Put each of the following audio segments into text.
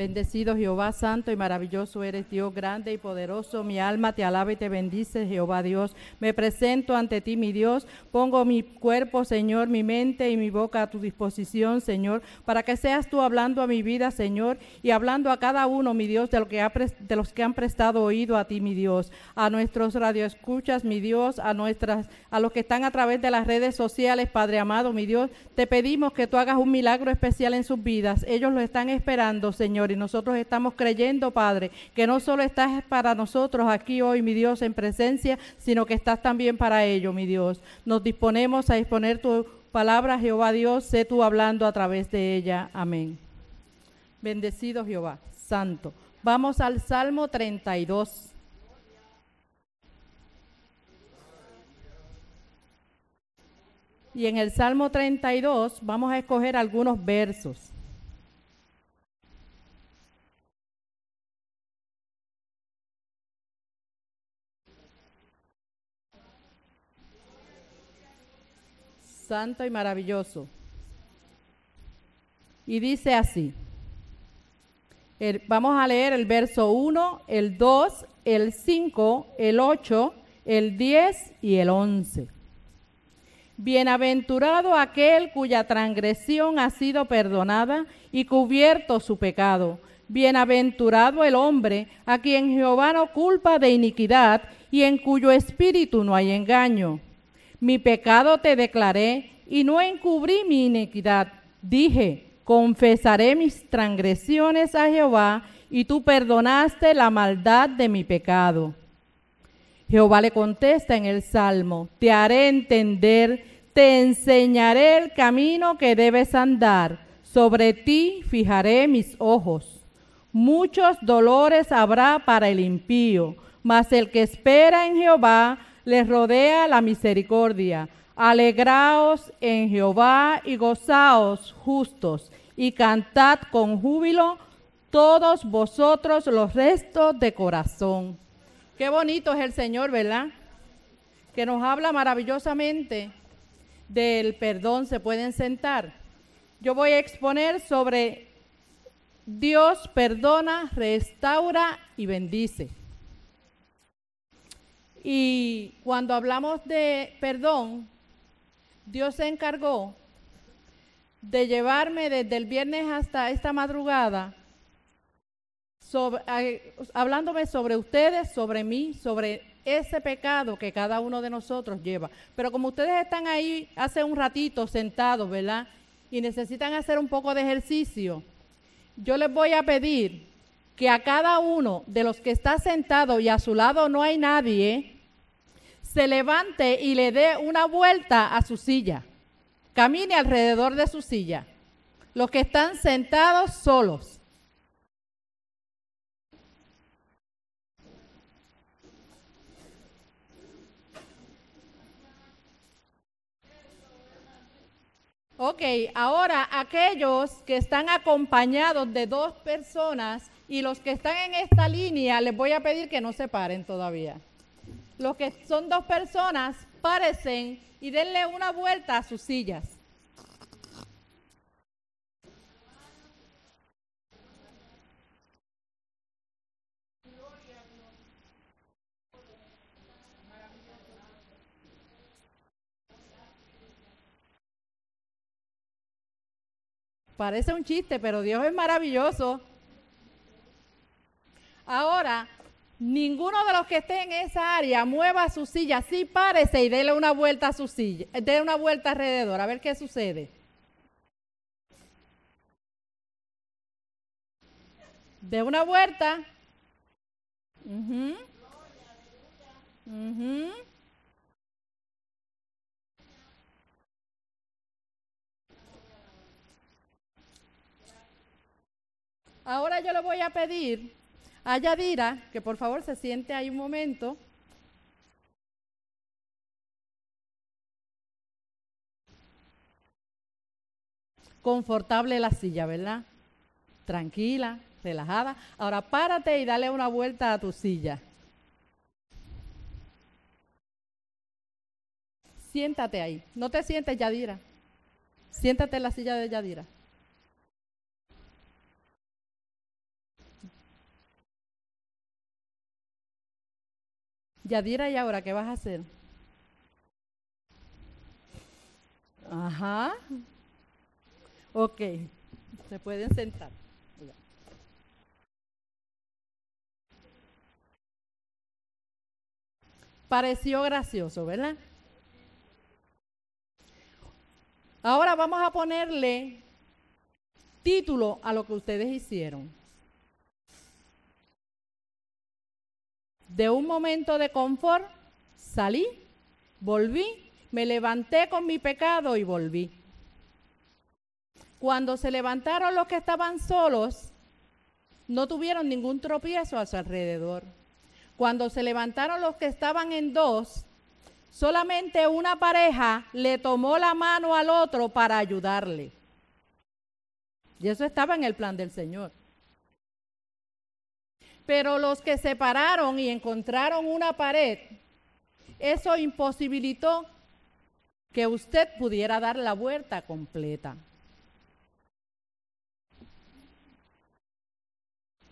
Bendecido Jehová, santo y maravilloso eres Dios, grande y poderoso. Mi alma te alaba y te bendice, Jehová Dios. Me presento ante ti, mi Dios. Pongo mi cuerpo, Señor, mi mente y mi boca a tu disposición, Señor, para que seas tú hablando a mi vida, Señor, y hablando a cada uno, mi Dios, de, lo que de los que han prestado oído a ti, mi Dios. A nuestros radioescuchas, mi Dios, a nuestras, a los que están a través de las redes sociales, Padre amado, mi Dios, te pedimos que tú hagas un milagro especial en sus vidas. Ellos lo están esperando, Señor y nosotros estamos creyendo, Padre, que no solo estás para nosotros aquí hoy, mi Dios, en presencia, sino que estás también para ello, mi Dios. Nos disponemos a exponer tu palabra, Jehová Dios, sé tú hablando a través de ella. Amén. Bendecido Jehová, santo. Vamos al Salmo 32. Y en el Salmo 32 vamos a escoger algunos versos. Santo y maravilloso. Y dice así. vamos a leer el verso 1, el 2, el 5, el 8, el 10 y el 11. Bienaventurado aquel cuya transgresión ha sido perdonada y cubierto su pecado. Bienaventurado el hombre a quien Jehová no culpa de iniquidad y en cuyo espíritu no hay engaño. Mi pecado te declaré y no encubrí mi iniquidad. Dije, confesaré mis transgresiones a Jehová y tú perdonaste la maldad de mi pecado. Jehová le contesta en el Salmo, te haré entender, te enseñaré el camino que debes andar, sobre ti fijaré mis ojos. Muchos dolores habrá para el impío, mas el que espera en Jehová les rodea la misericordia. Alegraos en Jehová y gozaos justos, y cantad con júbilo todos vosotros los restos de corazón. Qué bonito es el Señor, ¿verdad? Que nos habla maravillosamente del perdón. Se pueden sentar. Yo voy a exponer sobre Dios perdona, restaura y bendice. Y cuando hablamos de perdón, Dios se encargó de llevarme desde el viernes hasta esta madrugada, hablándome sobre ustedes, sobre mí, sobre ese pecado que cada uno de nosotros lleva. Pero como ustedes están ahí hace un ratito sentados, ¿verdad? Y necesitan hacer un poco de ejercicio, yo les voy a pedir que a cada uno de los que está sentado y a su lado no hay nadie, se levante y le dé una vuelta a su silla. Camine alrededor de su silla. Los que están sentados solos. Ok, ahora aquellos que están acompañados de dos personas y los que están en esta línea, les voy a pedir que no se paren todavía. Los que son dos personas, parecen y denle una vuelta a sus sillas. Parece un chiste, pero Dios es maravilloso. Ahora, ninguno de los que esté en esa área mueva su silla, sí párese y déle una vuelta a su silla, déle una vuelta alrededor, a ver qué sucede. De una vuelta. Ahora yo le voy a pedir a Yadira que por favor se siente ahí un momento. Confortable la silla, ¿verdad? Tranquila, relajada. Ahora párate y dale una vuelta a tu silla. Siéntate ahí. No te sientes, Yadira. Siéntate en la silla de Yadira. Yadira, ¿y ahora qué vas a hacer? Ajá. Ok, se pueden sentar. Pareció gracioso, ¿verdad? Ahora vamos a ponerle título a lo que ustedes hicieron. De un momento de confort salí, volví, me levanté con mi pecado y volví. Cuando se levantaron los que estaban solos, no tuvieron ningún tropiezo a su alrededor. Cuando se levantaron los que estaban en dos, solamente una pareja le tomó la mano al otro para ayudarle. Y eso estaba en el plan del Señor. Pero los que se pararon y encontraron una pared, eso imposibilitó que usted pudiera dar la vuelta completa.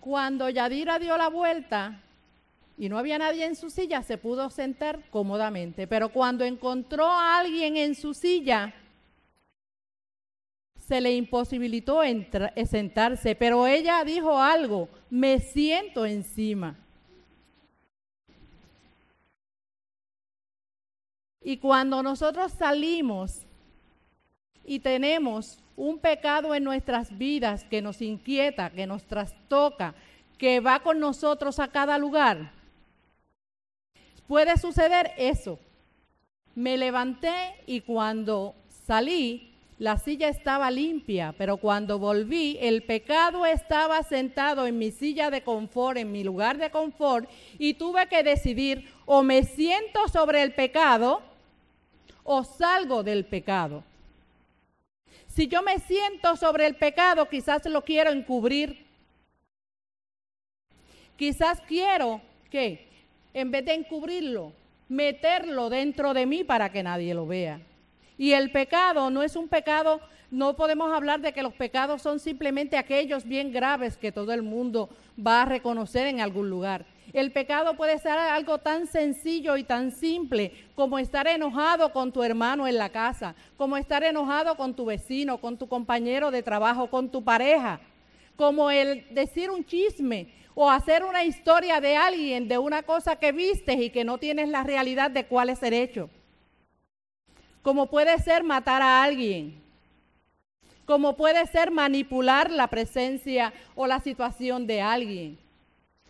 Cuando Yadira dio la vuelta y no había nadie en su silla, se pudo sentar cómodamente. Pero cuando encontró a alguien en su silla, se le imposibilitó sentarse, pero ella dijo algo, me siento encima. Y cuando nosotros salimos y tenemos un pecado en nuestras vidas que nos inquieta, que nos trastoca, que va con nosotros a cada lugar, puede suceder eso. Me levanté y cuando salí la silla estaba limpia, pero cuando volví, el pecado estaba sentado en mi silla de confort, en mi lugar de confort, y tuve que decidir o me siento sobre el pecado o salgo del pecado. Si yo me siento sobre el pecado, quizás lo quiero encubrir. Quizás quiero que, en vez de encubrirlo, meterlo dentro de mí para que nadie lo vea. Y el pecado no es un pecado, no podemos hablar de que los pecados son simplemente aquellos bien graves que todo el mundo va a reconocer en algún lugar. El pecado puede ser algo tan sencillo y tan simple como estar enojado con tu hermano en la casa, como estar enojado con tu vecino, con tu compañero de trabajo, con tu pareja, como el decir un chisme o hacer una historia de alguien, de una cosa que viste y que no tienes la realidad de cuál es el hecho como puede ser matar a alguien, como puede ser manipular la presencia o la situación de alguien.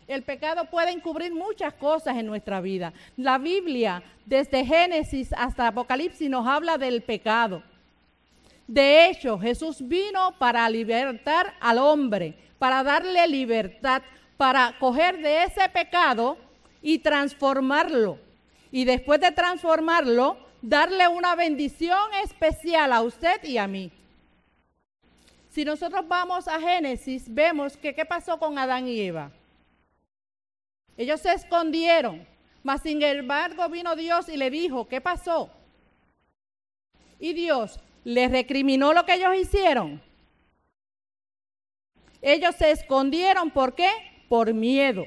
El pecado puede encubrir muchas cosas en nuestra vida. La Biblia, desde Génesis hasta Apocalipsis, nos habla del pecado. De hecho, Jesús vino para libertar al hombre, para darle libertad, para coger de ese pecado y transformarlo. Y después de transformarlo, darle una bendición especial a usted y a mí. Si nosotros vamos a Génesis, vemos que qué pasó con Adán y Eva. Ellos se escondieron, mas sin embargo vino Dios y le dijo, ¿qué pasó? Y Dios les recriminó lo que ellos hicieron. Ellos se escondieron, ¿por qué? Por miedo.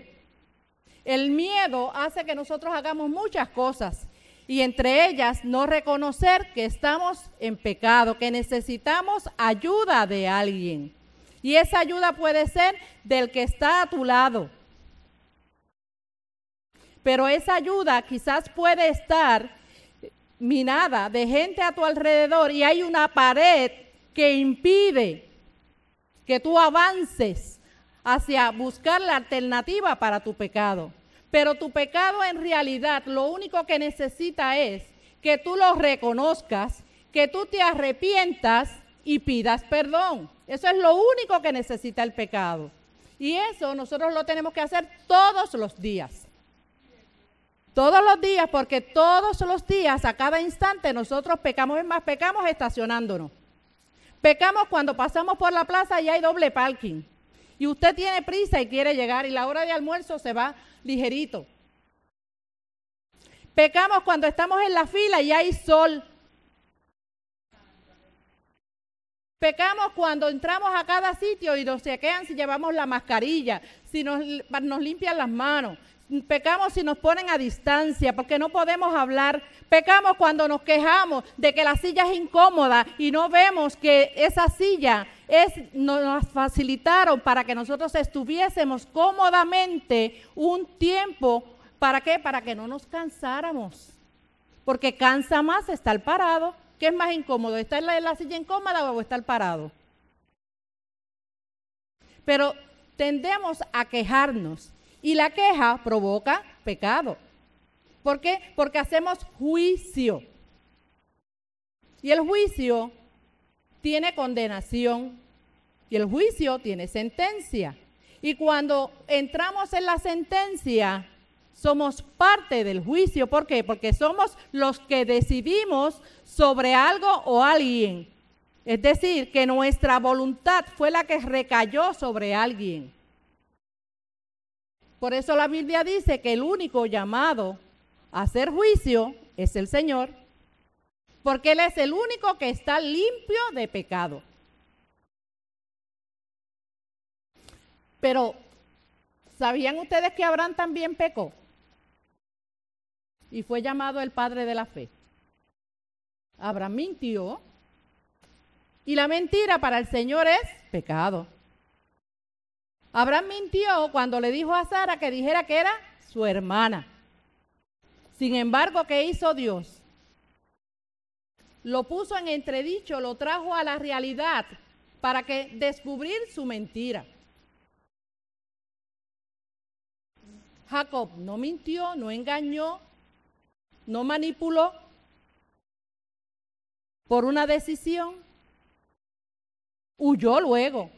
El miedo hace que nosotros hagamos muchas cosas y entre ellas no reconocer que estamos en pecado, que necesitamos ayuda de alguien. Y esa ayuda puede ser del que está a tu lado. Pero esa ayuda quizás puede estar minada de gente a tu alrededor y hay una pared que impide que tú avances hacia buscar la alternativa para tu pecado. Pero tu pecado en realidad lo único que necesita es que tú lo reconozcas, que tú te arrepientas y pidas perdón. Eso es lo único que necesita el pecado. Y eso nosotros lo tenemos que hacer todos los días. Todos los días, porque todos los días, a cada instante, nosotros pecamos. Es más, pecamos estacionándonos. Pecamos cuando pasamos por la plaza y hay doble parking. Y usted tiene prisa y quiere llegar y la hora de almuerzo se va ligerito. Pecamos cuando estamos en la fila y hay sol. Pecamos cuando entramos a cada sitio y nos chequean si llevamos la mascarilla, si nos, nos limpian las manos. pecamos si nos ponen a distancia, porque no podemos hablar. Pecamos cuando nos quejamos de que la silla es incómoda y no vemos que esa silla nos facilitaron para que nosotros estuviésemos cómodamente un tiempo. ¿Para qué? Para que no nos cansáramos. Porque cansa más estar parado. ¿Qué es más incómodo? ¿Estar en la silla incómoda o estar parado? Pero tendemos a quejarnos y la queja provoca pecado. ¿Por qué? Porque hacemos juicio. Y el juicio tiene condenación y el juicio tiene sentencia. Y cuando entramos en la sentencia, somos parte del juicio. ¿Por qué? Porque somos los que decidimos sobre algo o alguien. Es decir, que nuestra voluntad fue la que recayó sobre alguien. Por eso la Biblia dice que el único llamado a hacer juicio es el Señor, porque Él es el único que está limpio de pecado. Pero, ¿sabían ustedes que Abraham también pecó? Y fue llamado el padre de la fe. Abraham mintió. Y la mentira para el Señor es pecado. Abraham mintió cuando le dijo a Sara que dijera que era su hermana. Sin embargo, ¿qué hizo Dios? Lo puso en entredicho, lo trajo a la realidad para que descubrir su mentira. Jacob no mintió, no engañó, no manipuló por una decisión. Huyó luego.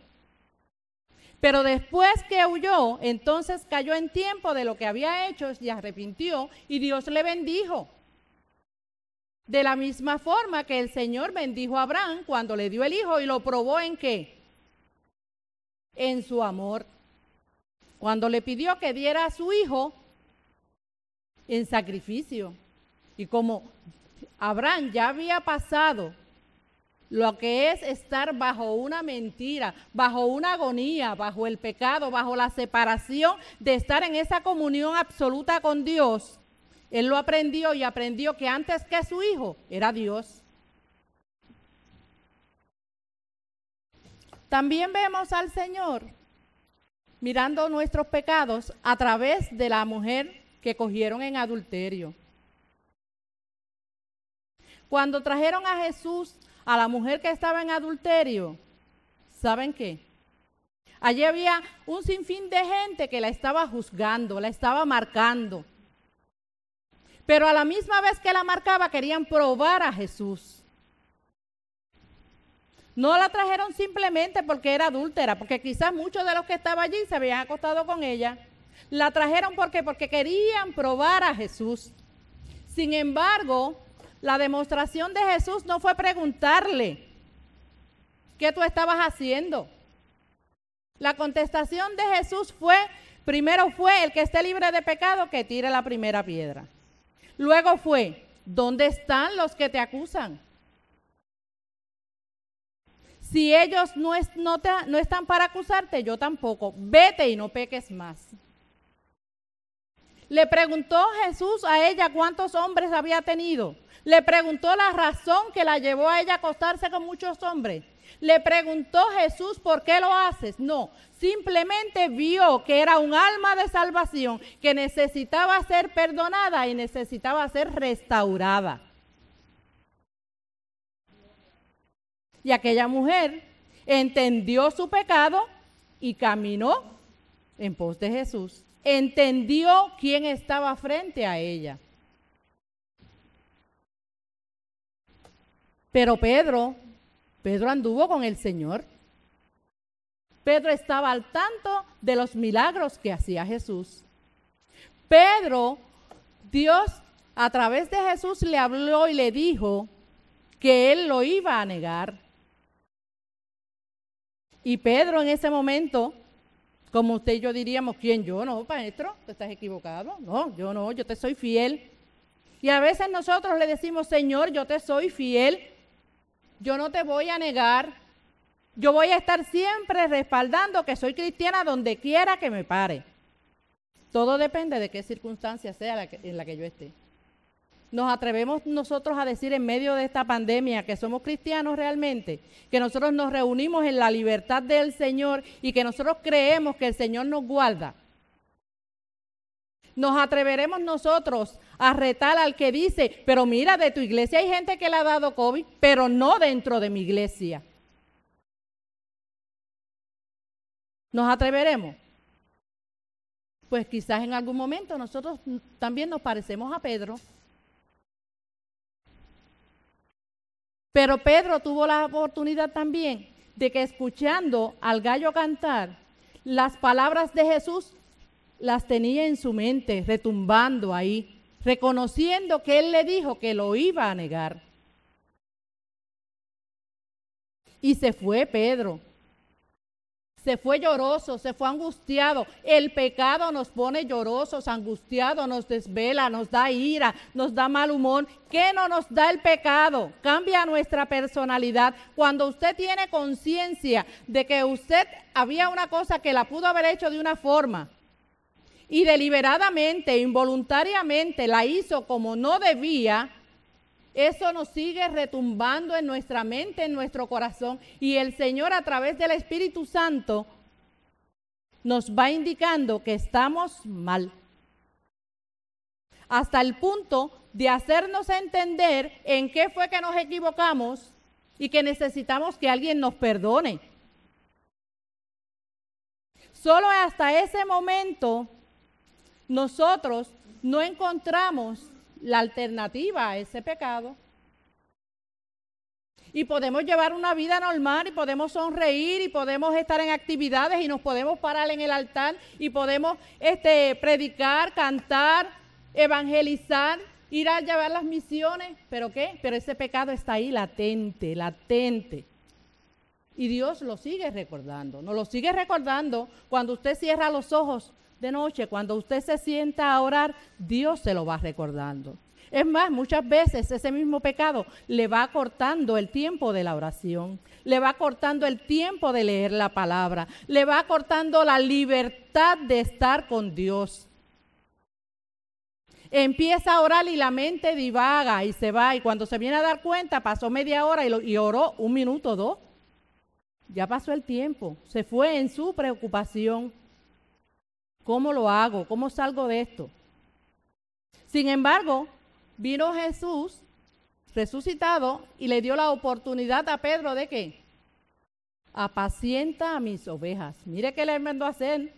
Pero después que huyó, entonces cayó en tiempo de lo que había hecho y arrepintió y Dios le bendijo. De la misma forma que el Señor bendijo a Abraham cuando le dio el hijo y lo probó en qué? En su amor. Cuando le pidió que diera a su hijo en sacrificio. Y como Abraham ya había pasado lo que es estar bajo una mentira, bajo una agonía, bajo el pecado, bajo la separación de estar en esa comunión absoluta con Dios. Él lo aprendió y aprendió que antes que su hijo era Dios. También vemos al Señor mirando nuestros pecados a través de la mujer que cogieron en adulterio. Cuando trajeron a Jesús a la mujer que estaba en adulterio, ¿saben qué? Allí había un sinfín de gente que la estaba juzgando, la estaba marcando. Pero a la misma vez que la marcaba, querían probar a Jesús. No la trajeron simplemente porque era adúltera, porque quizás muchos de los que estaban allí se habían acostado con ella. La trajeron porque porque querían probar a Jesús. Sin embargo, la demostración de Jesús no fue preguntarle, ¿qué tú estabas haciendo? La contestación de Jesús fue, primero fue, el que esté libre de pecado, que tire la primera piedra. Luego fue, ¿dónde están los que te acusan? Si ellos no, están para acusarte, yo tampoco. Vete y no peques más. Le preguntó Jesús a ella cuántos hombres había tenido. Le preguntó la razón que la llevó a ella a acostarse con muchos hombres. Le preguntó Jesús por qué lo haces. No, simplemente vio que era un alma de salvación que necesitaba ser perdonada y necesitaba ser restaurada. Y aquella mujer entendió su pecado y caminó en pos de Jesús. Entendió quién estaba frente a ella. Pero Pedro, Pedro anduvo con el Señor. Pedro estaba al tanto de los milagros que hacía Jesús. Pedro, Dios a través de Jesús le habló y le dijo que él lo iba a negar. Y Pedro en ese momento, como usted y yo diríamos, ¿quién yo? No, maestro, te estás equivocado. No, yo no, yo te soy fiel. Y a veces nosotros le decimos, Señor, yo te soy fiel yo no te voy a negar. Yo voy a estar siempre respaldando que soy cristiana donde quiera que me pare. Todo depende de qué circunstancia sea en la que yo esté. Nos atrevemos nosotros a decir en medio de esta pandemia que somos cristianos realmente, que nosotros nos reunimos en la libertad del Señor y que nosotros creemos que el Señor nos guarda. Nos atreveremos nosotros a retar al que dice, pero mira, de tu iglesia hay gente que le ha dado COVID, pero no dentro de mi iglesia. ¿Nos atreveremos? Pues quizás en algún momento nosotros también nos parecemos a Pedro. Pero Pedro tuvo la oportunidad también de que escuchando al gallo cantar, las palabras de Jesús las tenía en su mente, retumbando ahí, reconociendo que él le dijo que lo iba a negar. Y se fue Pedro se fue lloroso, se fue angustiado. El pecado nos pone llorosos, angustiados, nos desvela, nos da ira, nos da mal humor. ¿Qué no nos da el pecado? Cambia nuestra personalidad. Cuando usted tiene conciencia de que usted había una cosa que la pudo haber hecho de una forma y deliberadamente, involuntariamente la hizo como no debía, eso nos sigue retumbando en nuestra mente, en nuestro corazón. Y el Señor a través del Espíritu Santo nos va indicando que estamos mal. Hasta el punto de hacernos entender en qué fue que nos equivocamos y que necesitamos que alguien nos perdone. Solo hasta ese momento nosotros no encontramos la alternativa a ese pecado. Y podemos llevar una vida normal y podemos sonreír y podemos estar en actividades y nos podemos parar en el altar y podemos este, predicar, cantar, evangelizar, ir a llevar las misiones. ¿Pero qué? Pero ese pecado está ahí latente, latente. Y Dios lo sigue recordando. Nos lo sigue recordando cuando usted cierra los ojos de noche, cuando usted se sienta a orar, Dios se lo va recordando. Es más, muchas veces ese mismo pecado le va cortando el tiempo de la oración, le va cortando el tiempo de leer la palabra, le va cortando la libertad de estar con Dios. Empieza a orar y la mente divaga y se va y cuando se viene a dar cuenta pasó media hora y, oró un minuto dos. Ya pasó el tiempo, se fue en su preocupación. ¿Cómo lo hago? ¿Cómo salgo de esto? Sin embargo, vino Jesús resucitado y le dio la oportunidad a Pedro de qué? Apacienta a mis ovejas. Mire qué le mandó a hacer.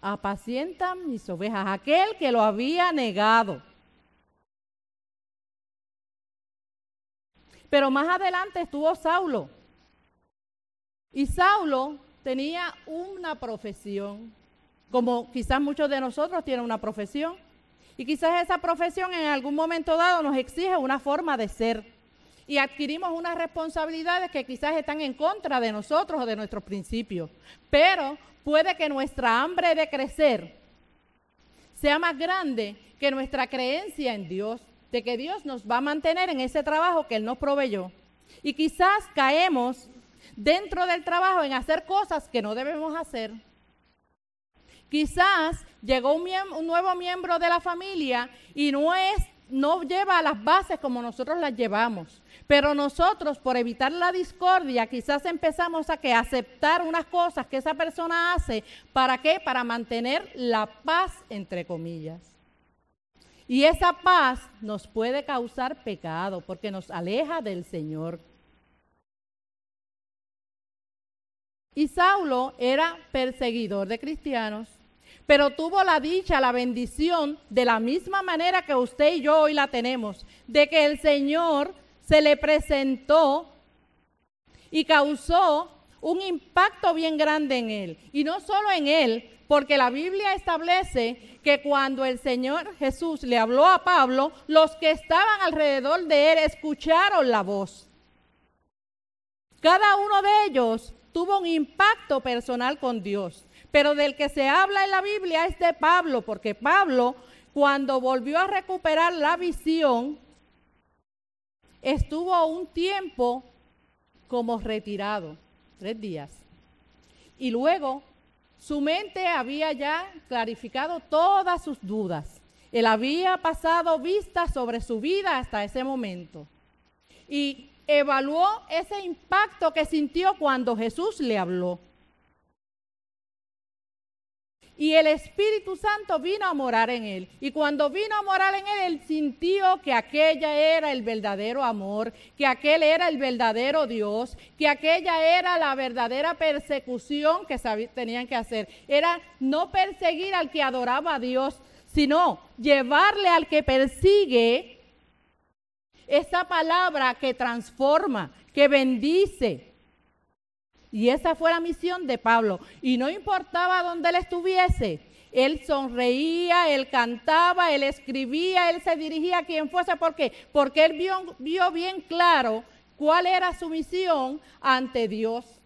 Apacienta mis ovejas. Aquel que lo había negado. Pero más adelante estuvo Saulo. Y Saulo tenía una profesión como quizás muchos de nosotros tienen una profesión. Y quizás esa profesión en algún momento dado nos exige una forma de ser. Y adquirimos unas responsabilidades que quizás están en contra de nosotros o de nuestros principios. Pero puede que nuestra hambre de crecer sea más grande que nuestra creencia en Dios, de que Dios nos va a mantener en ese trabajo que Él nos proveyó. Y quizás caemos dentro del trabajo en hacer cosas que no debemos hacer Quizás llegó un, nuevo miembro de la familia y no es no lleva las bases como nosotros las llevamos. Pero nosotros, por evitar la discordia, quizás empezamos a que aceptar unas cosas que esa persona hace. ¿Para qué? Para mantener la paz, entre comillas. Y esa paz nos puede causar pecado porque nos aleja del Señor. Y Saulo era perseguidor de cristianos pero tuvo la dicha, la bendición, de la misma manera que usted y yo hoy la tenemos, de que el Señor se le presentó y causó un impacto bien grande en él. Y no solo en él, porque la Biblia establece que cuando el Señor Jesús le habló a Pablo, los que estaban alrededor de él escucharon la voz. Cada uno de ellos tuvo un impacto personal con Dios. Pero del que se habla en la Biblia es de Pablo, porque Pablo, cuando volvió a recuperar la visión, estuvo un tiempo como retirado, tres días. Y luego Su mente había ya clarificado todas sus dudas. Él había pasado vista sobre su vida hasta ese momento. Y evaluó ese impacto que sintió cuando Jesús le habló. Y el Espíritu Santo vino a morar en él. Y cuando vino a morar en él, él sintió que aquella era el verdadero amor, que aquel era el verdadero Dios, que aquella era la verdadera persecución que tenían que hacer. Era no perseguir al que adoraba a Dios, sino llevarle al que persigue esa palabra que transforma, que bendice, y esa fue la misión de Pablo. Y no importaba dónde él estuviese, él sonreía, él cantaba, él escribía, él se dirigía a quien fuese. ¿Por qué? Porque él vio, vio bien claro cuál era su misión ante Dios.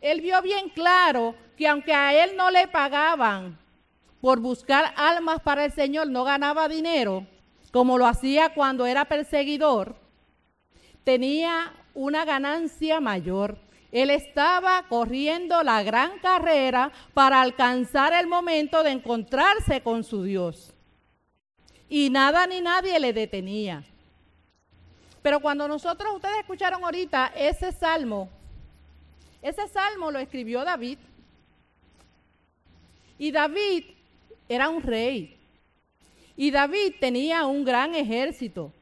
Él vio bien claro que aunque a él no le pagaban por buscar almas para el Señor, no ganaba dinero, como lo hacía cuando era perseguidor, tenía una ganancia mayor. Él estaba corriendo la gran carrera para alcanzar el momento de encontrarse con su Dios. Y nada ni nadie le detenía. Pero cuando nosotros, ustedes escucharon ahorita ese salmo, ese salmo lo escribió David. Y David era un rey. Y David tenía un gran ejército.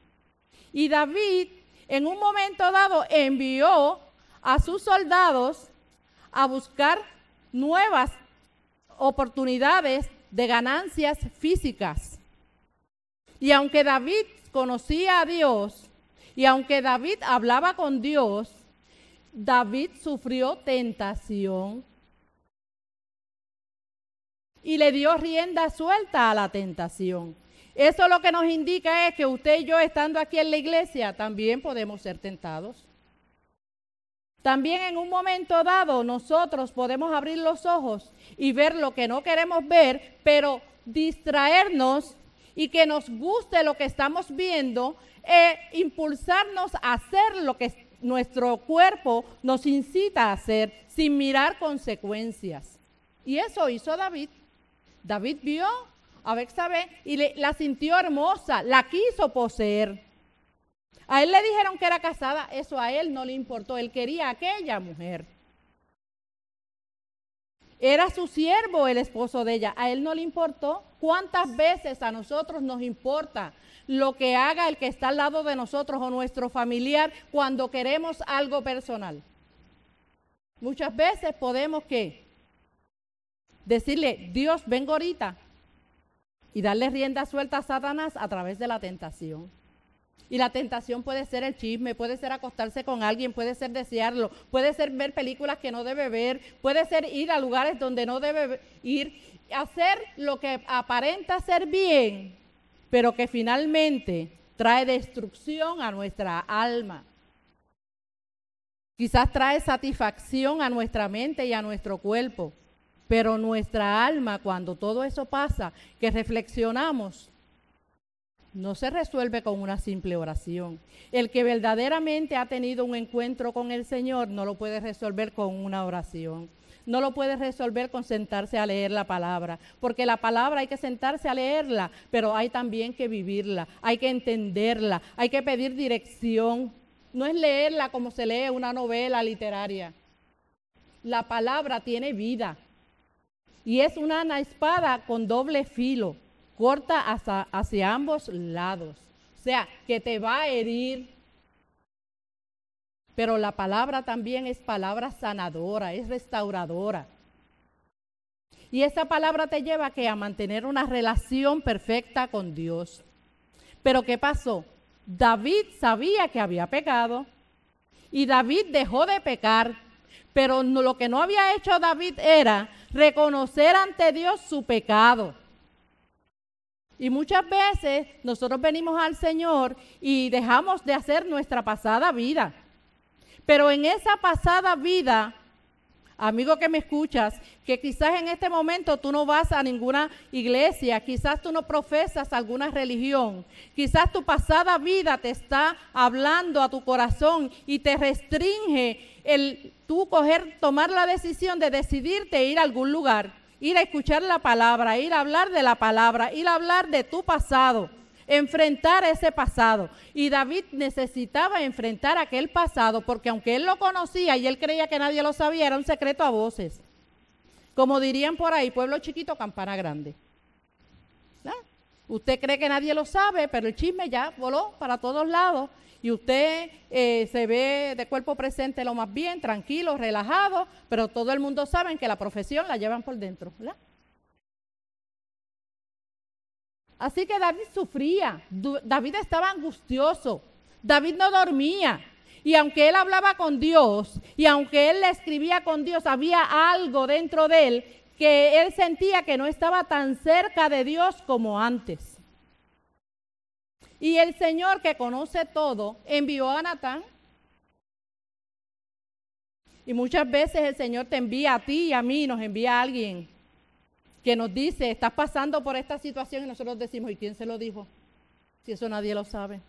Y David en un momento dado envió a sus soldados a buscar nuevas oportunidades de ganancias físicas. Y aunque David conocía a Dios y aunque David hablaba con Dios, David sufrió tentación y le dio rienda suelta a la tentación. Eso lo que nos indica es que usted y yo estando aquí en la iglesia también podemos ser tentados. También en un momento dado nosotros podemos abrir los ojos y ver lo que no queremos ver, pero distraernos y que nos guste lo que estamos viendo e impulsarnos a hacer lo que nuestro cuerpo nos incita a hacer sin mirar consecuencias. Y eso hizo David. David vio a Bexabe y la sintió hermosa, la quiso poseer. A él le dijeron que era casada, eso a él no le importó, él quería a aquella mujer. Era su siervo el esposo de ella, a él no le importó. ¿Cuántas veces a nosotros nos importa lo que haga el que está al lado de nosotros o nuestro familiar cuando queremos algo personal? Muchas veces podemos que decirle, Dios, vengo ahorita y darle rienda suelta a Satanás a través de la tentación. Y la tentación puede ser el chisme, puede ser acostarse con alguien, puede ser desearlo, puede ser ver películas que no debe ver, puede ser ir a lugares donde no debe ir, hacer lo que aparenta ser bien, pero que finalmente trae destrucción a nuestra alma. Quizás trae satisfacción a nuestra mente y a nuestro cuerpo, pero nuestra alma, cuando todo eso pasa, que reflexionamos, no se resuelve con una simple oración. El que verdaderamente ha tenido un encuentro con el Señor no lo puede resolver con una oración. No lo puede resolver con sentarse a leer la palabra, porque la palabra hay que sentarse a leerla, pero hay también que vivirla, hay que entenderla, hay que pedir dirección. No es leerla como se lee una novela literaria. La palabra tiene vida y es una espada con doble filo corta hacia, ambos lados. O sea, que te va a herir. Pero la palabra también es palabra sanadora, es restauradora. Y esa palabra te lleva a, a mantener una relación perfecta con Dios. Pero ¿qué pasó? David sabía que había pecado y David dejó de pecar. Pero lo que no había hecho David era reconocer ante Dios su pecado. Y muchas veces nosotros venimos al Señor y dejamos de hacer nuestra pasada vida. Pero en esa pasada vida, amigo que me escuchas, que quizás en este momento tú no vas a ninguna iglesia, quizás tú no profesas alguna religión, quizás tu pasada vida te está hablando a tu corazón y te restringe el tú coger, tomar la decisión de decidirte ir a algún lugar, ir a escuchar la palabra, ir a hablar de la palabra, ir a hablar de tu pasado, enfrentar ese pasado. Y David necesitaba enfrentar aquel pasado porque aunque él lo conocía y él creía que nadie lo sabía, era un secreto a voces. Como dirían por ahí, pueblo chiquito, campana grande. Usted cree que nadie lo sabe, pero el chisme ya voló para todos lados y usted eh, se ve de cuerpo presente lo más bien, tranquilo, relajado, pero todo el mundo sabe que la profesión la llevan por dentro. Así que David sufría, David estaba angustioso, David no dormía. Y aunque él hablaba con Dios y aunque él le escribía con Dios, había algo dentro de él que él sentía que no estaba tan cerca de Dios como antes. Y el Señor que conoce todo envió a Natán. Y muchas veces el Señor te envía a ti y a mí, nos envía a alguien que nos dice, estás pasando por esta situación y nosotros decimos, ¿y quién se lo dijo? Si eso nadie lo sabe.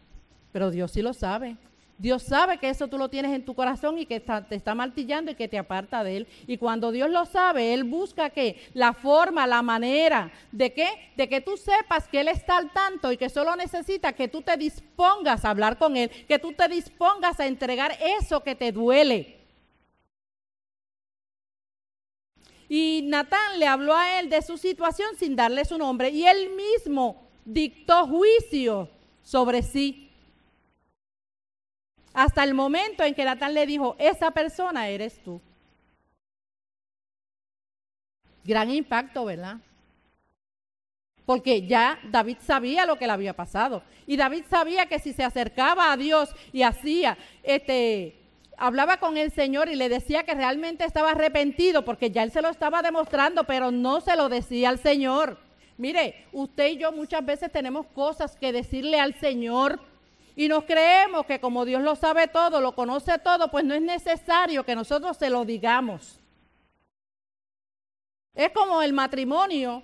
Pero Dios sí lo sabe. Dios sabe que eso tú lo tienes en tu corazón y que te está martillando y que te aparta de él. Y cuando Dios lo sabe, Él busca que la forma, la manera de que, de que tú sepas que Él está al tanto y que solo necesita que tú te dispongas a hablar con Él, que tú te dispongas a entregar eso que te duele. Y Natán le habló a él de su situación sin darle su nombre y él mismo dictó juicio sobre sí hasta el momento en que Natán le dijo, esa persona eres tú. Gran impacto, ¿verdad? Porque ya David sabía lo que le había pasado. Y David sabía que si se acercaba a Dios y hacía, este, hablaba con el Señor y le decía que realmente estaba arrepentido, porque ya él se lo estaba demostrando, pero no se lo decía al Señor. Mire, usted y yo muchas veces tenemos cosas que decirle al Señor y nos creemos que como Dios lo sabe todo, lo conoce todo, pues no es necesario que nosotros se lo digamos. Es como el matrimonio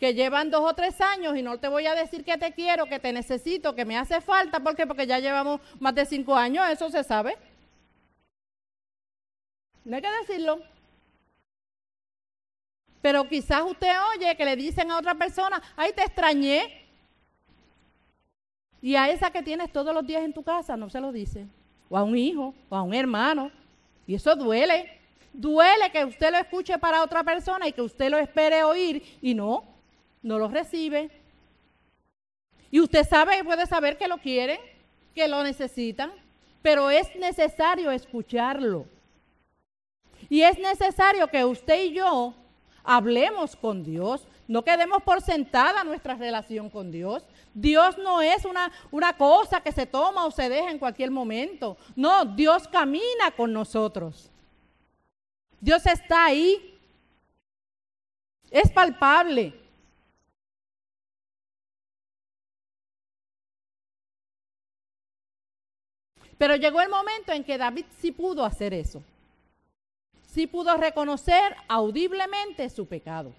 que llevan dos o tres años y no te voy a decir que te quiero, que te necesito, que me hace falta, ¿por qué? Porque ya llevamos más de cinco años, eso se sabe. No hay que decirlo. Pero quizás usted oye que le dicen a otra persona, ay, te extrañé, y a esa que tienes todos los días en tu casa no se lo dice. O a un hijo, o a un hermano. Y eso duele. Duele que usted lo escuche para otra persona y que usted lo espere oír y no, no lo recibe. Y usted sabe, puede saber que lo quieren, que lo necesitan, pero es necesario escucharlo. Y es necesario que usted y yo hablemos con Dios, no quedemos por sentada nuestra relación con Dios. Dios no es una, una cosa que se toma o se deja en cualquier momento. No, Dios camina con nosotros. Dios está ahí. Es palpable. Pero llegó el momento en que David sí pudo hacer eso. Sí pudo reconocer audiblemente su pecado.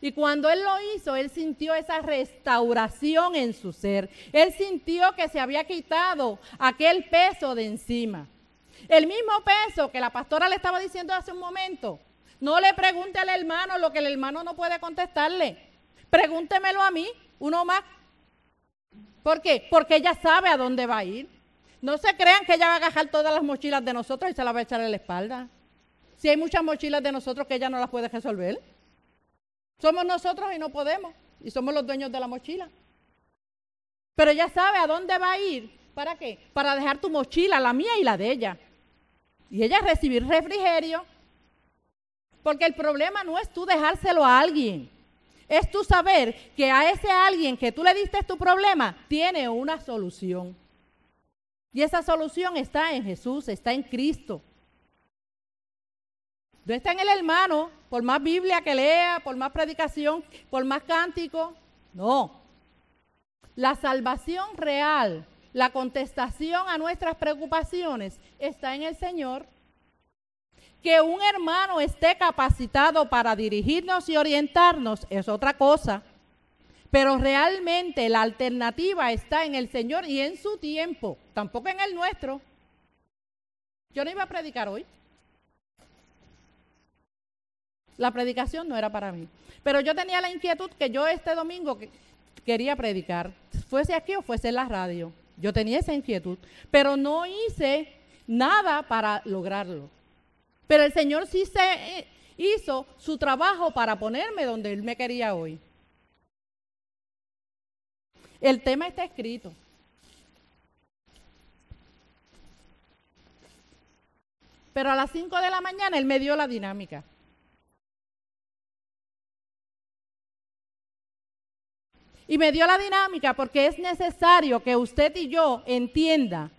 Y cuando él lo hizo, él sintió esa restauración en su ser. Él sintió que se había quitado aquel peso de encima. El mismo peso que la pastora le estaba diciendo hace un momento. No le pregunte al hermano lo que el hermano no puede contestarle. Pregúntemelo a mí, uno más. ¿Por qué? Porque ella sabe a dónde va a ir. No se crean que ella va a agarrar todas las mochilas de nosotros y se las va a echar en la espalda. Si hay muchas mochilas de nosotros que ella no las puede resolver. Somos nosotros y no podemos. Y somos los dueños de la mochila. Pero ella sabe a dónde va a ir. ¿Para qué? Para dejar tu mochila, la mía y la de ella. Y ella recibir refrigerio. Porque el problema no es tú dejárselo a alguien. Es tú saber que a ese alguien que tú le diste tu problema tiene una solución. Y esa solución está en Jesús, está en Cristo. No está en el hermano, por más Biblia que lea, por más predicación, por más cántico. No. La salvación real, la contestación a nuestras preocupaciones está en el Señor. Que un hermano esté capacitado para dirigirnos y orientarnos es otra cosa. Pero realmente la alternativa está en el Señor y en su tiempo, tampoco en el nuestro. Yo no iba a predicar hoy. La predicación no era para mí. Pero yo tenía la inquietud que yo este domingo quería predicar, fuese aquí o fuese en la radio. Yo tenía esa inquietud, pero no hice nada para lograrlo. Pero el Señor sí se eh, hizo su trabajo para ponerme donde Él me quería hoy. El tema está escrito. Pero a las 5 de la mañana Él me dio la dinámica. Y me dio la dinámica porque es necesario que usted y yo entienda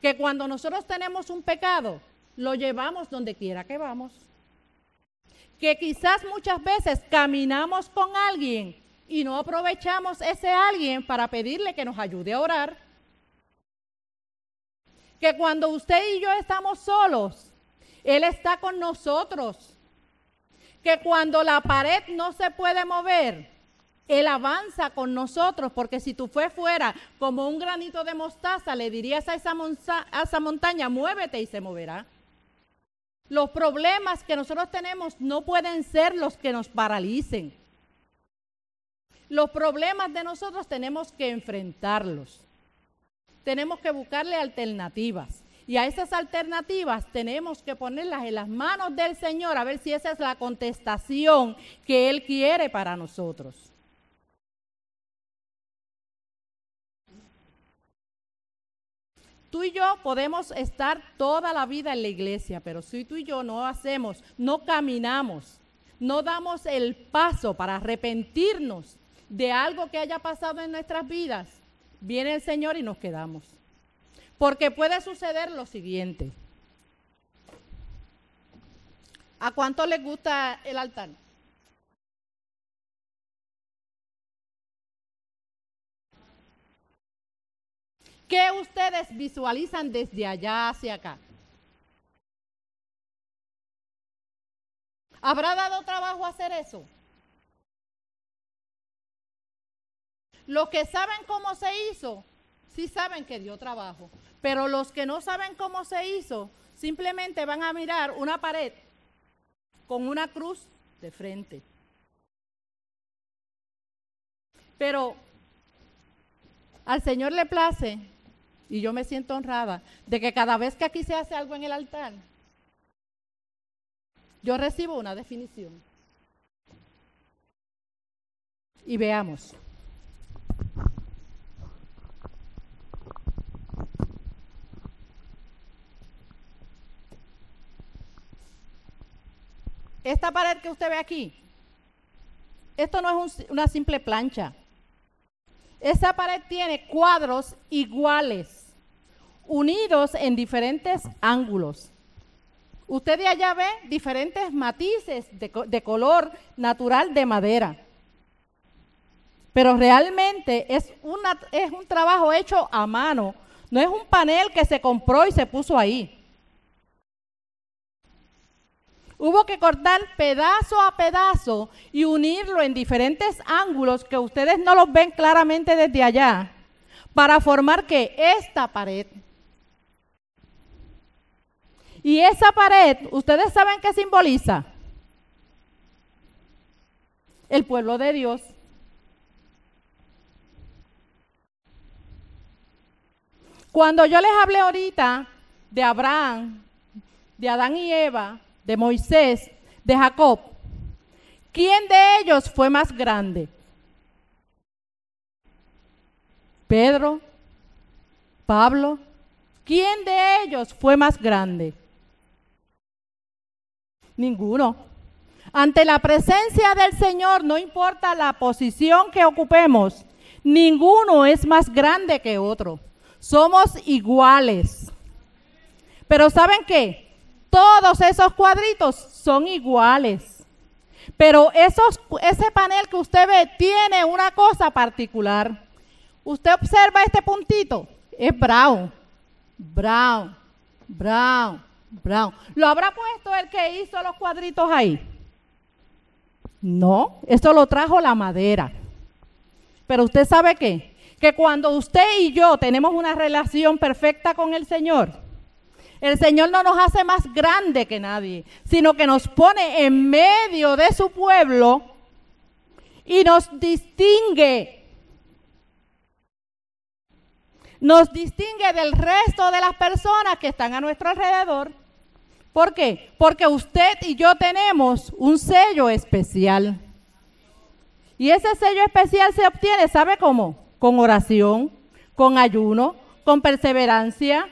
que cuando nosotros tenemos un pecado, lo llevamos donde quiera que vamos. Que quizás muchas veces caminamos con alguien y no aprovechamos ese alguien para pedirle que nos ayude a orar. Que cuando usted y yo estamos solos, Él está con nosotros. Que cuando la pared no se puede mover, él avanza con nosotros, porque si tú fue fuera como un granito de mostaza, le dirías a esa, a esa montaña, muévete y se moverá. Los problemas que nosotros tenemos no pueden ser los que nos paralicen. Los problemas de nosotros tenemos que enfrentarlos. Tenemos que buscarle alternativas. Y a esas alternativas tenemos que ponerlas en las manos del Señor a ver si esa es la contestación que Él quiere para nosotros. Tú y yo podemos estar toda la vida en la iglesia, pero si tú y yo no hacemos, no caminamos, no damos el paso para arrepentirnos de algo que haya pasado en nuestras vidas, viene el Señor y nos quedamos. Porque puede suceder lo siguiente. ¿A cuánto les gusta el altar? ¿Qué ustedes visualizan desde allá hacia acá? ¿Habrá dado trabajo hacer eso? Los que saben cómo se hizo, sí saben que dio trabajo. Pero los que no saben cómo se hizo, simplemente van a mirar una pared con una cruz de frente. Pero al Señor le place y yo me siento honrada de que cada vez que aquí se hace algo en el altar, yo recibo una definición. Y veamos. Esta pared que usted ve aquí, esto no es una simple plancha. Esa pared tiene cuadros iguales unidos en diferentes ángulos. Usted de allá ve diferentes matices de, color natural de madera. Pero realmente es, es un trabajo hecho a mano. No es un panel que se compró y se puso ahí. Hubo que cortar pedazo a pedazo y unirlo en diferentes ángulos que ustedes no los ven claramente desde allá para formar que esta pared y esa pared, ¿ustedes saben qué simboliza? El pueblo de Dios. Cuando yo les hablé ahorita de Abraham, de Adán y Eva, de Moisés, de Jacob, ¿quién de ellos fue más grande? Pedro, Pablo, ¿quién de ellos fue más grande? Ninguno. Ante la presencia del Señor, no importa la posición que ocupemos, ninguno es más grande que otro. Somos iguales. Pero ¿saben qué? Todos esos cuadritos son iguales. Pero esos, ese panel que usted ve tiene una cosa particular. Usted observa este puntito, es brown, brown, brown, Brown. ¿Lo habrá puesto el que hizo los cuadritos ahí? No, esto lo trajo la madera. Pero usted sabe qué? Que cuando usted y yo tenemos una relación perfecta con el Señor, El Señor no nos hace más grande que nadie, sino que nos pone en medio de su pueblo y nos distingue. Nos distingue del resto de las personas que están a nuestro alrededor. ¿Por qué? Porque usted y yo tenemos un sello especial. Y ese sello especial se obtiene, ¿sabe cómo? Con oración, con ayuno, con perseverancia,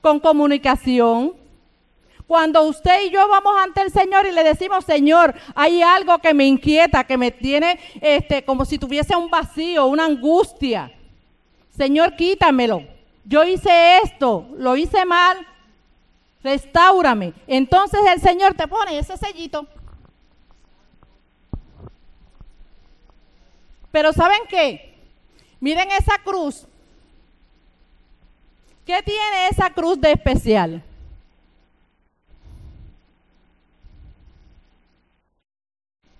con comunicación. Cuando usted y yo vamos ante el Señor y le decimos, Señor, hay algo que me inquieta, que me tiene este, como si tuviese un vacío, una angustia. Señor, quítamelo. Yo hice esto, lo hice mal, restaurame. Entonces el Señor te pone ese sellito. Pero ¿saben qué? Miren esa cruz. ¿Qué tiene esa cruz de especial?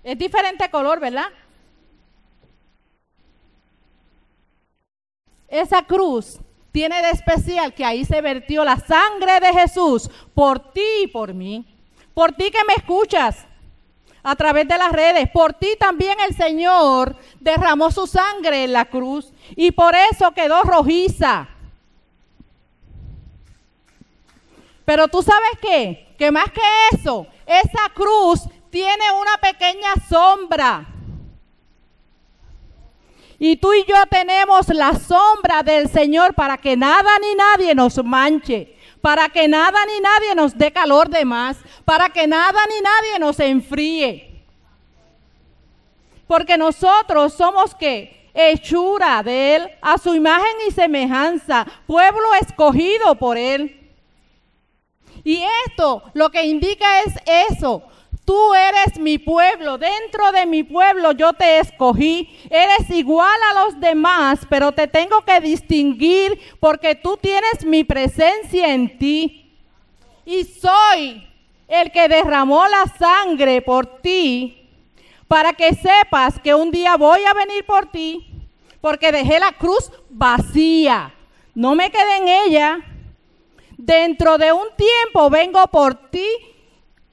Es diferente color, ¿verdad? Esa cruz tiene de especial que ahí se vertió la sangre de Jesús por ti y por mí. Por ti que me escuchas a través de las redes. Por ti también el Señor derramó su sangre en la cruz y por eso quedó rojiza. Pero tú sabes qué? Que más que eso, esa cruz tiene una pequeña sombra. Y tú y yo tenemos la sombra del Señor para que nada ni nadie nos manche, para que nada ni nadie nos dé calor de más, para que nada ni nadie nos enfríe. Porque nosotros somos que hechura de Él, a su imagen y semejanza, pueblo escogido por Él. Y esto lo que indica es eso, Tú eres mi pueblo, dentro de mi pueblo yo te escogí. Eres igual a los demás, pero te tengo que distinguir porque tú tienes mi presencia en ti. Y soy el que derramó la sangre por ti para que sepas que un día voy a venir por ti porque dejé la cruz vacía. No me quedé en ella. Dentro de un tiempo vengo por ti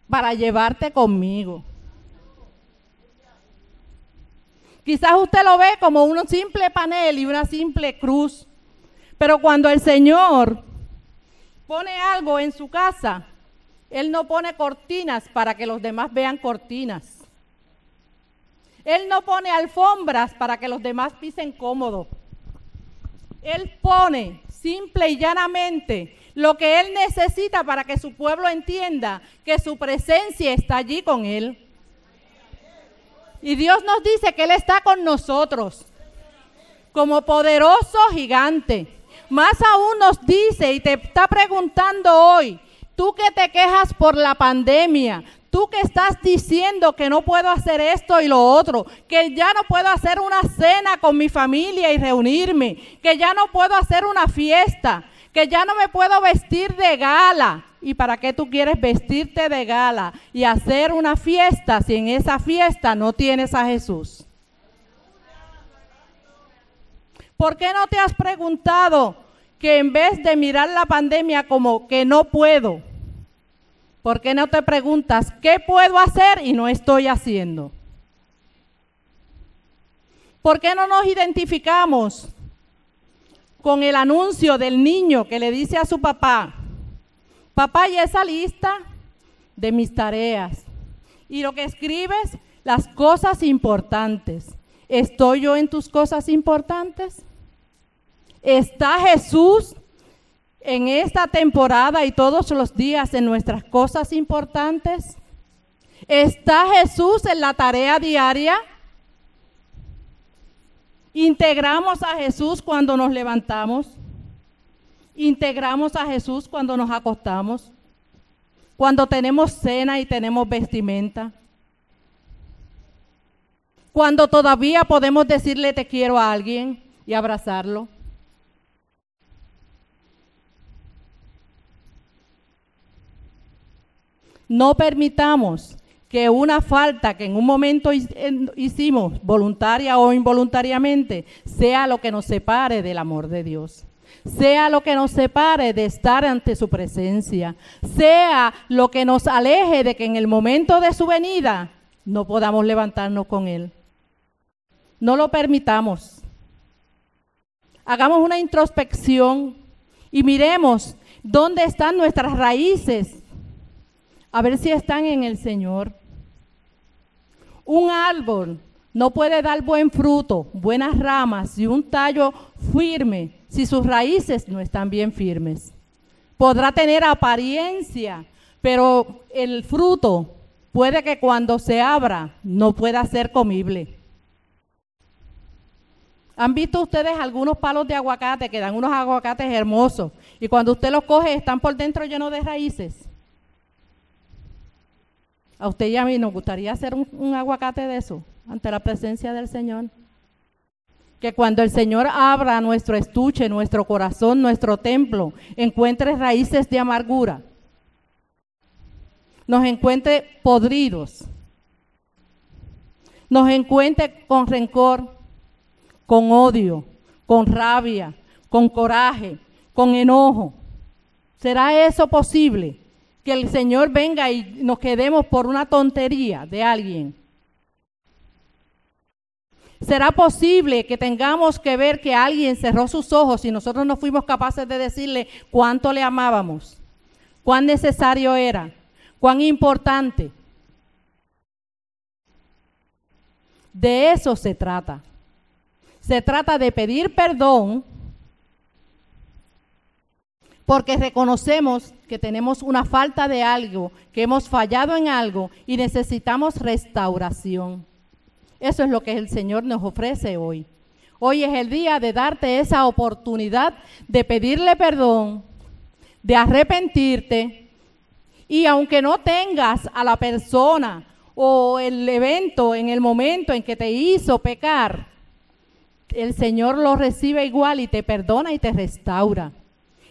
para llevarte conmigo. Quizás usted lo ve como un simple panel y una simple cruz, pero cuando el Señor pone algo en su casa, Él no pone cortinas para que los demás vean cortinas. Él no pone alfombras para que los demás pisen cómodo. Él pone simple y llanamente lo que Él necesita para que su pueblo entienda que su presencia está allí con Él. Y Dios nos dice que Él está con nosotros como poderoso gigante. Más aún nos dice y te está preguntando hoy, tú que te quejas por la pandemia, tú que estás diciendo que no puedo hacer esto y lo otro, que ya no puedo hacer una cena con mi familia y reunirme, que ya no puedo hacer una fiesta, que ya no me puedo vestir de gala. ¿Y para qué tú quieres vestirte de gala y hacer una fiesta si en esa fiesta no tienes a Jesús? ¿Por qué no te has preguntado que en vez de mirar la pandemia como que no puedo, ¿por qué no te preguntas qué puedo hacer y no estoy haciendo? ¿Por qué no nos identificamos con el anuncio del niño que le dice a su papá, papá, ¿y esa lista de mis tareas? Y lo que escribes, las cosas importantes. ¿Estoy yo en tus cosas importantes? ¿Está Jesús en esta temporada y todos los días en nuestras cosas importantes? ¿Está Jesús en la tarea diaria? Integramos a Jesús cuando nos levantamos. Integramos a Jesús cuando nos acostamos. Cuando tenemos cena y tenemos vestimenta. Cuando todavía podemos decirle te quiero a alguien y abrazarlo. No permitamos que una falta que en un momento hicimos, voluntaria o involuntariamente, sea lo que nos separe del amor de Dios. sea lo que nos separe de estar ante su presencia, sea lo que nos aleje de que en el momento de su venida no podamos levantarnos con Él. No lo permitamos. Hagamos una introspección y miremos dónde están nuestras raíces, a ver si están en el Señor. Un árbol no puede dar buen fruto, buenas ramas y un tallo firme si sus raíces no están bien firmes. Podrá tener apariencia, pero el fruto puede que cuando se abra no pueda ser comible. ¿Han visto ustedes algunos palos de aguacate que dan unos aguacates hermosos y cuando usted los coge están por dentro llenos de raíces? A usted y a mí nos gustaría hacer un, un aguacate de eso ante la presencia del Señor. Que cuando el Señor abra nuestro estuche, nuestro corazón, nuestro templo, encuentre raíces de amargura, nos encuentre podridos, nos encuentre con rencor, con odio, con rabia, con coraje, con enojo. ¿Será eso posible? Que el Señor venga y nos quedemos por una tontería de alguien. ¿Será posible que tengamos que ver que alguien cerró sus ojos y nosotros no fuimos capaces de decirle cuánto le amábamos? ¿Cuán necesario era? ¿Cuán importante? De eso se trata. Se trata de pedir perdón porque reconocemos que tenemos una falta de algo, que hemos fallado en algo y necesitamos restauración. Eso es lo que el Señor nos ofrece hoy. Hoy es el día de darte esa oportunidad de pedirle perdón, de arrepentirte. Y aunque no tengas a la persona o el evento en el momento en que te hizo pecar, el Señor lo recibe igual y te perdona y te restaura.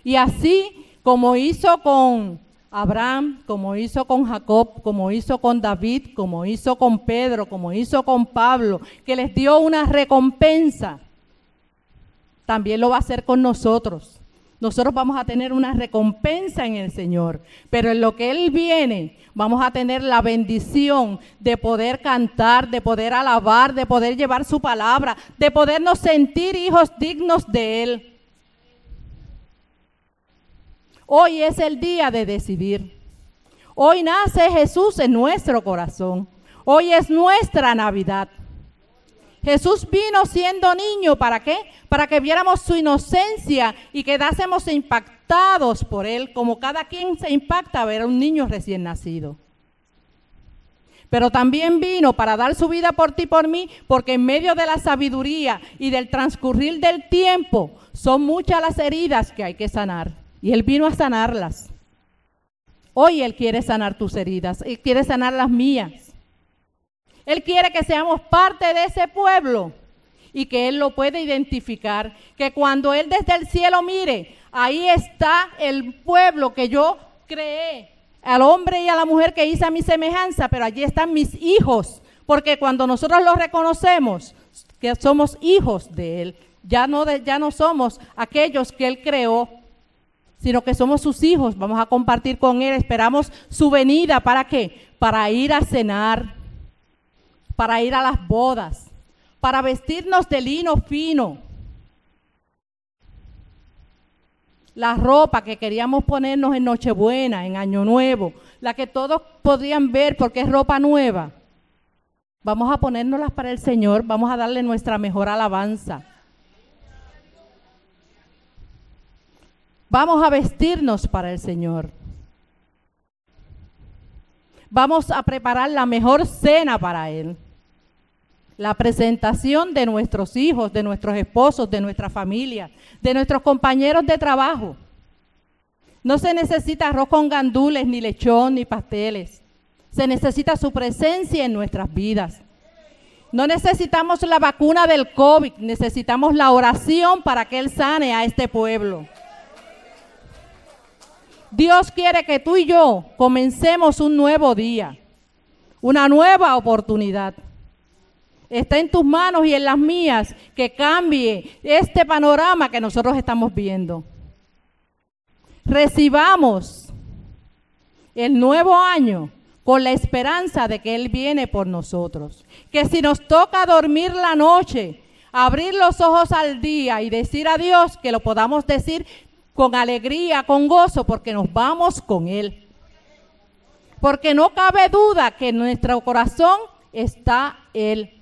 Y así como hizo con Abraham, como hizo con Jacob, como hizo con David, como hizo con Pedro, como hizo con Pablo, que les dio una recompensa, también lo va a hacer con nosotros. Nosotros vamos a tener una recompensa en el Señor, pero en lo que Él viene, vamos a tener la bendición de poder cantar, de poder alabar, de poder llevar su palabra, de podernos sentir hijos dignos de Él. Hoy es el día de decidir. Hoy nace Jesús en nuestro corazón. Hoy es nuestra Navidad. Jesús vino siendo niño, ¿para qué? Para que viéramos su inocencia y quedásemos impactados por él, como cada quien se impacta a ver a un niño recién nacido. Pero también vino para dar su vida por ti y por mí, porque en medio de la sabiduría y del transcurrir del tiempo son muchas las heridas que hay que sanar. Y Él vino a sanarlas. Hoy Él quiere sanar tus heridas. Él quiere sanar las mías. Él quiere que seamos parte de ese pueblo y que Él lo pueda identificar. Que cuando Él desde el cielo mire, ahí está el pueblo que yo creé. Al hombre y a la mujer que hice a mi semejanza, pero allí están mis hijos. Porque cuando nosotros los reconocemos, que somos hijos de Él, ya no, ya no somos aquellos que Él creó, sino que somos sus hijos, vamos a compartir con Él, esperamos su venida, ¿para qué? Para ir a cenar, para ir a las bodas, para vestirnos de lino fino. La ropa que queríamos ponernos en Nochebuena, en Año Nuevo, la que todos podrían ver porque es ropa nueva. Vamos a ponérnoslas para el Señor, vamos a darle nuestra mejor alabanza. Vamos a vestirnos para el Señor. Vamos a preparar la mejor cena para Él. La presentación de nuestros hijos, de nuestros esposos, de nuestra familia, de nuestros compañeros de trabajo. No se necesita arroz con gandules, ni lechón, ni pasteles. Se necesita su presencia en nuestras vidas. No necesitamos la vacuna del COVID, necesitamos la oración para que Él sane a este pueblo. Dios quiere que tú y yo comencemos un nuevo día, una nueva oportunidad. Está en tus manos y en las mías que cambie este panorama que nosotros estamos viendo. Recibamos el nuevo año con la esperanza de que Él viene por nosotros. Que si nos toca dormir la noche, abrir los ojos al día y decir a Dios, que lo podamos decir con alegría, con gozo, porque nos vamos con Él. Porque no cabe duda que en nuestro corazón está Él.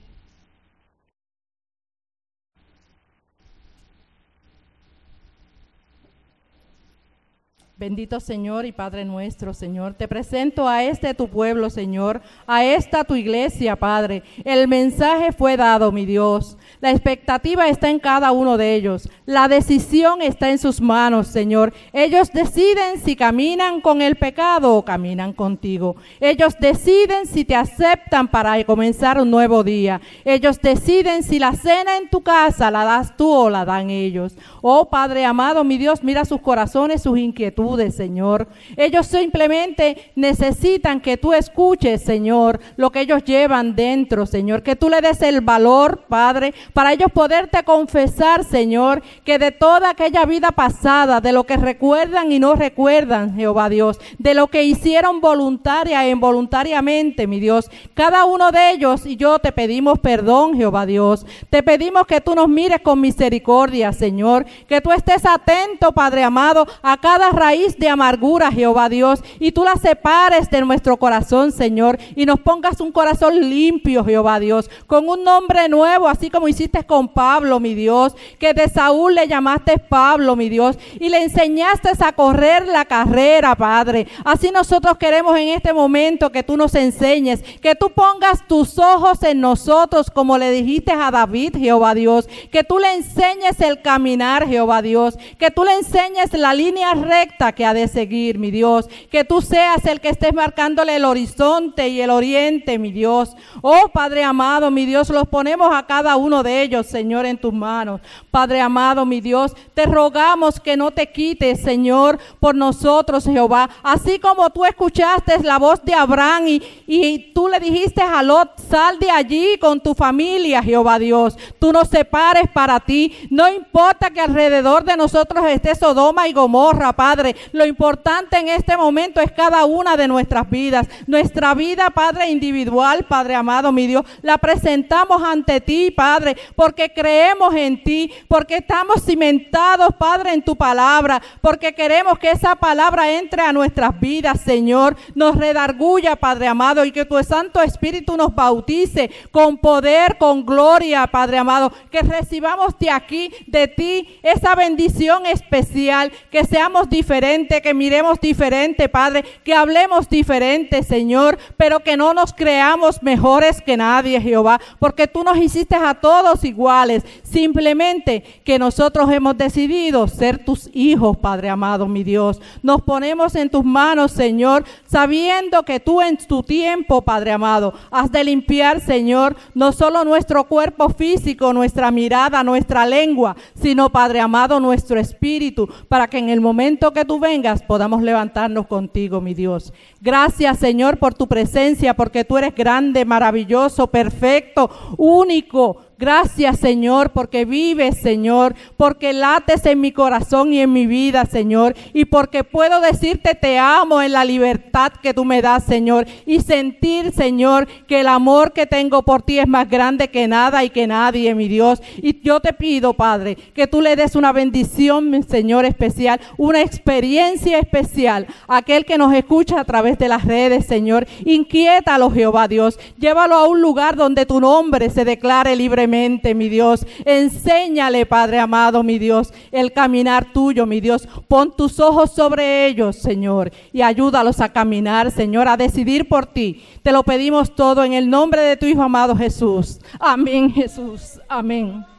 Bendito Señor y Padre nuestro, Señor. Te presento a este tu pueblo, Señor, a esta tu iglesia, Padre. El mensaje fue dado, mi Dios. La expectativa está en cada uno de ellos. La decisión está en sus manos, Señor. Ellos deciden si caminan con el pecado o caminan contigo. Ellos deciden si te aceptan para comenzar un nuevo día. Ellos deciden si la cena en tu casa la das tú o la dan ellos. Oh Padre amado, mi Dios, mira sus corazones, sus inquietudes Señor. Ellos simplemente necesitan que tú escuches, Señor, lo que ellos llevan dentro, Señor. Que tú le des el valor, Padre, para ellos poderte confesar, Señor, que de toda aquella vida pasada, de lo que recuerdan y no recuerdan, Jehová Dios, de lo que hicieron voluntaria e involuntariamente, mi Dios, cada uno de ellos y yo te pedimos perdón, Jehová Dios. Te pedimos que tú nos mires con misericordia, Señor, que tú estés atento, Padre amado, a cada raíz de amargura, Jehová Dios, y tú la separes de nuestro corazón, Señor, y nos pongas un corazón limpio, Jehová Dios, con un nombre nuevo, así como hiciste con Pablo, mi Dios, que de Saúl le llamaste Pablo, mi Dios, y le enseñaste a correr la carrera, Padre. Así nosotros queremos en este momento que tú nos enseñes, que tú pongas tus ojos en nosotros, como le dijiste a David, Jehová Dios, que tú le enseñes el caminar, Jehová Dios, que tú le enseñes la línea recta que ha de seguir, mi Dios. Que tú seas el que estés marcándole el horizonte y el oriente, mi Dios. Oh Padre amado, mi Dios, los ponemos a cada uno de ellos, Señor, en tus manos. Padre amado, mi Dios, te rogamos que no te quites, Señor, por nosotros, Jehová. Así como tú escuchaste la voz de Abraham y, y tú le dijiste a Lot, sal de allí con tu familia, Jehová Dios. Tú nos separes para ti. No importa que alrededor de nosotros esté Sodoma y Gomorra, Padre. Lo importante en este momento es cada una de nuestras vidas. Nuestra vida, Padre, individual, Padre amado, mi Dios, la presentamos ante ti, Padre, porque creemos en ti, porque estamos cimentados, Padre, en tu palabra, porque queremos que esa palabra entre a nuestras vidas, Señor, nos redarguya, Padre amado, y que tu Santo Espíritu nos bautice con poder, con gloria, Padre amado, que recibamos de aquí, de ti, esa bendición especial, que seamos diferentes que miremos diferente, Padre, que hablemos diferente, Señor, pero que no nos creamos mejores que nadie, Jehová, porque tú nos hiciste a todos iguales, simplemente que nosotros hemos decidido ser tus hijos, Padre amado, mi Dios. Nos ponemos en tus manos, Señor, sabiendo que tú en tu tiempo, Padre amado, has de limpiar, Señor, no solo nuestro cuerpo físico, nuestra mirada, nuestra lengua, sino, Padre amado, nuestro espíritu, para que en el momento que tú vengas podamos levantarnos contigo, mi Dios. Gracias, Señor, por tu presencia, porque tú eres grande, maravilloso, perfecto, único. Gracias, Señor, porque vives, Señor, porque lates en mi corazón y en mi vida, Señor, y porque puedo decirte te amo en la libertad que tú me das, Señor, y sentir, Señor, que el amor que tengo por ti es más grande que nada y que nadie, mi Dios. Y yo te pido, Padre, que tú le des una bendición, Señor, especial, una experiencia especial a aquel que nos escucha a través de las redes, Señor. Inquiétalo, Jehová Dios. Llévalo a un lugar donde tu nombre se declare libremente, mi Dios. Enséñale, Padre amado, mi Dios, el caminar tuyo, mi Dios. Pon tus ojos sobre ellos, Señor, y ayúdalos a caminar, Señor, a decidir por ti. Te lo pedimos todo en el nombre de tu Hijo amado Jesús. Amén, Jesús. Amén.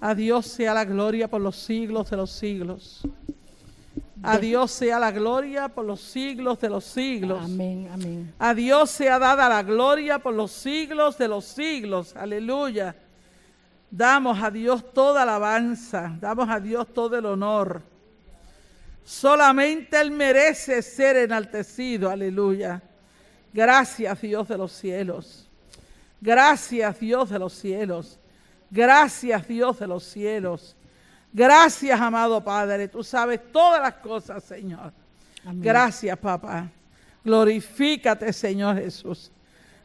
A Dios sea la gloria por los siglos de los siglos. A Dios sea la gloria por los siglos de los siglos. Amén, amén. A Dios sea dada la gloria por los siglos de los siglos. Aleluya. Damos a Dios toda alabanza, damos a Dios todo el honor. Solamente Él merece ser enaltecido, aleluya. Gracias Dios de los cielos. Gracias Dios de los cielos. Gracias Dios de los cielos. Gracias amado Padre. Tú sabes todas las cosas, Señor. Gracias, papá. Glorifícate, Señor Jesús.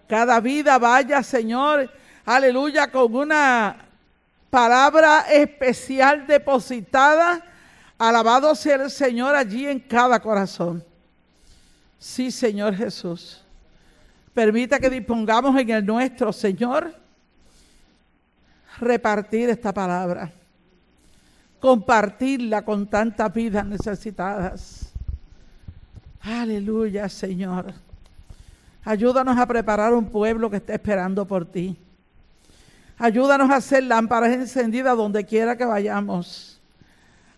Cada vida vaya, Señor, aleluya, con una palabra especial depositada. Alabado sea el Señor allí en cada corazón. Sí, Señor Jesús. Permita que dispongamos en el nuestro, Señor, repartir esta palabra, compartirla con tantas vidas necesitadas. Aleluya, Señor. Ayúdanos a preparar un pueblo que esté esperando por ti. Ayúdanos a hacer lámparas encendidas donde quiera que vayamos.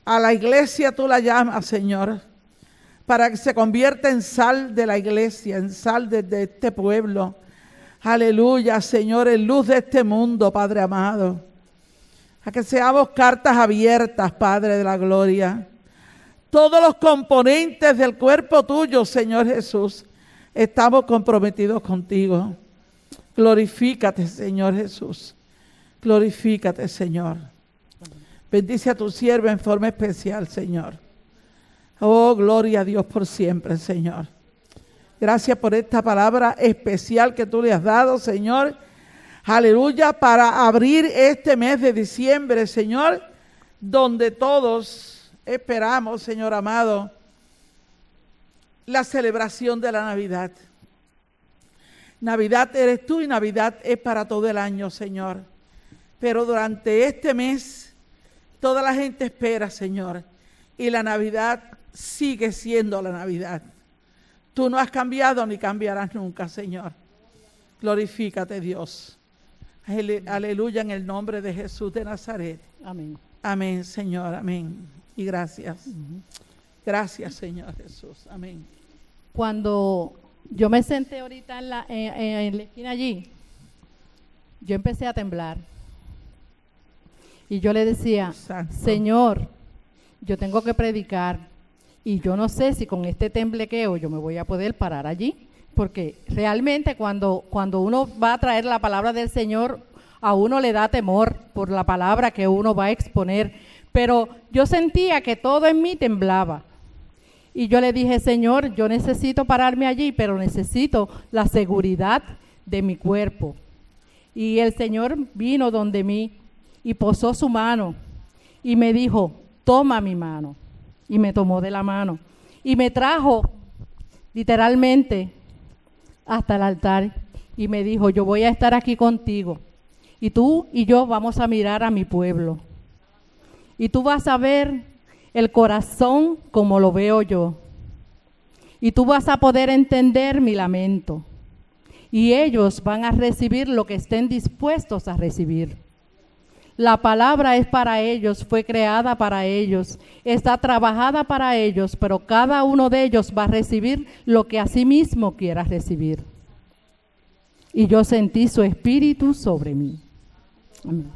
A la iglesia tú la llamas, Señor para que se convierta en sal de la iglesia, en sal de, este pueblo. Aleluya, Señor, en luz de este mundo, Padre amado. A que seamos cartas abiertas, Padre de la gloria. Todos los componentes del cuerpo tuyo, Señor Jesús, estamos comprometidos contigo. Glorifícate, Señor Jesús. Glorifícate, Señor. Bendice a tu siervo en forma especial, Señor. Oh, gloria a Dios por siempre, Señor. Gracias por esta palabra especial que tú le has dado, Señor. Aleluya, para abrir este mes de diciembre, Señor, donde todos esperamos, Señor amado, la celebración de la Navidad. Navidad eres tú y Navidad es para todo el año, Señor. Pero durante este mes, toda la gente espera, Señor. Y la Navidad sigue siendo la Navidad. Tú no has cambiado ni cambiarás nunca, Señor. Glorifícate, Dios. Aleluya en el nombre de Jesús de Nazaret. Amén. Amén, Señor. Amén. Y gracias. Gracias, Señor Jesús. Amén. Cuando yo me senté ahorita en la, en la esquina allí, yo empecé a temblar. Y yo le decía, Señor, yo tengo que predicar y yo no sé si con este temblequeo yo me voy a poder parar allí, porque realmente cuando, cuando uno va a traer la palabra del Señor, a uno le da temor por la palabra que uno va a exponer. Pero yo sentía que todo en mí temblaba. Y yo le dije, Señor, yo necesito pararme allí, pero necesito la seguridad de mi cuerpo. Y el Señor vino donde mí y posó su mano y me dijo, toma mi mano y me tomó de la mano. Y me trajo literalmente hasta el altar y me dijo, yo voy a estar aquí contigo. Y tú y yo vamos a mirar a mi pueblo. Y tú vas a ver el corazón como lo veo yo. Y tú vas a poder entender mi lamento. Y ellos van a recibir lo que estén dispuestos a recibir. La palabra es para ellos, fue creada para ellos, está trabajada para ellos, pero cada uno de ellos va a recibir lo que a sí mismo quiera recibir. Y yo sentí su espíritu sobre mí. Amén.